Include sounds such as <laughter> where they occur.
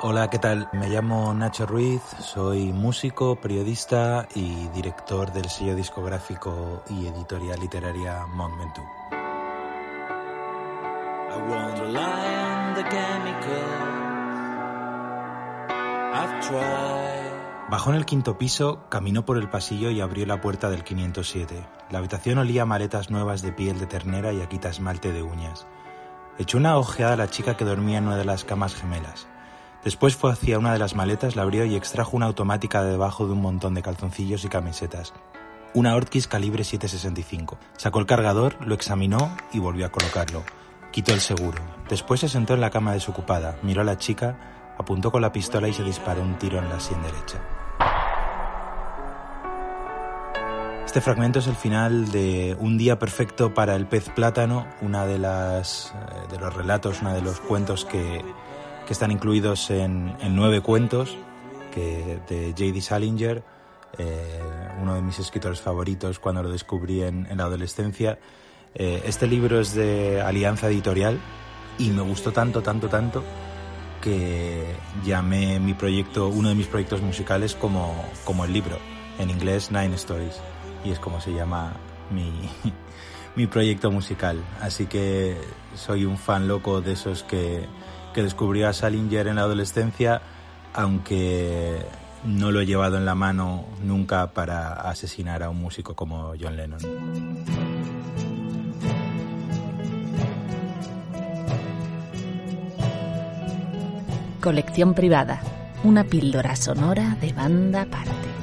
Hola, ¿qué tal? Me llamo Nacho Ruiz, soy músico, periodista y director del sello discográfico y editorial literaria Mont Ventoux. I won't rely on the chemicals I've tried. Bajó en el quinto piso, caminó por el pasillo y abrió la puerta del 507. La habitación olía a maletas nuevas de piel de ternera y a quita esmalte de uñas. Echó una ojeada a la chica que dormía en una de las camas gemelas. Después fue hacia una de las maletas, la abrió y extrajo una automática de debajo de un montón de calzoncillos y camisetas. Una Ortkis calibre 765. Sacó el cargador, lo examinó y volvió a colocarlo. Quitó el seguro. Después se sentó en la cama desocupada, miró a la chica, apuntó con la pistola y se disparó un tiro en la sien derecha. Este fragmento es el final de Un día perfecto para el pez plátano, una de las eh, de los relatos, una de los cuentos que, que están incluidos en, en nueve cuentos que, de J.D. Salinger, eh, uno de mis escritores favoritos cuando lo descubrí en, en la adolescencia. Eh, este libro es de Alianza Editorial y me gustó tanto, tanto, tanto que llamé mi proyecto, uno de mis proyectos musicales como, como el libro, en inglés Nine Stories, y es como se llama mi, <laughs> mi proyecto musical. Así que soy un fan loco de esos que, que descubrió a Salinger en la adolescencia, aunque no lo he llevado en la mano nunca para asesinar a un músico como John Lennon. Colección privada. Una píldora sonora de banda aparte.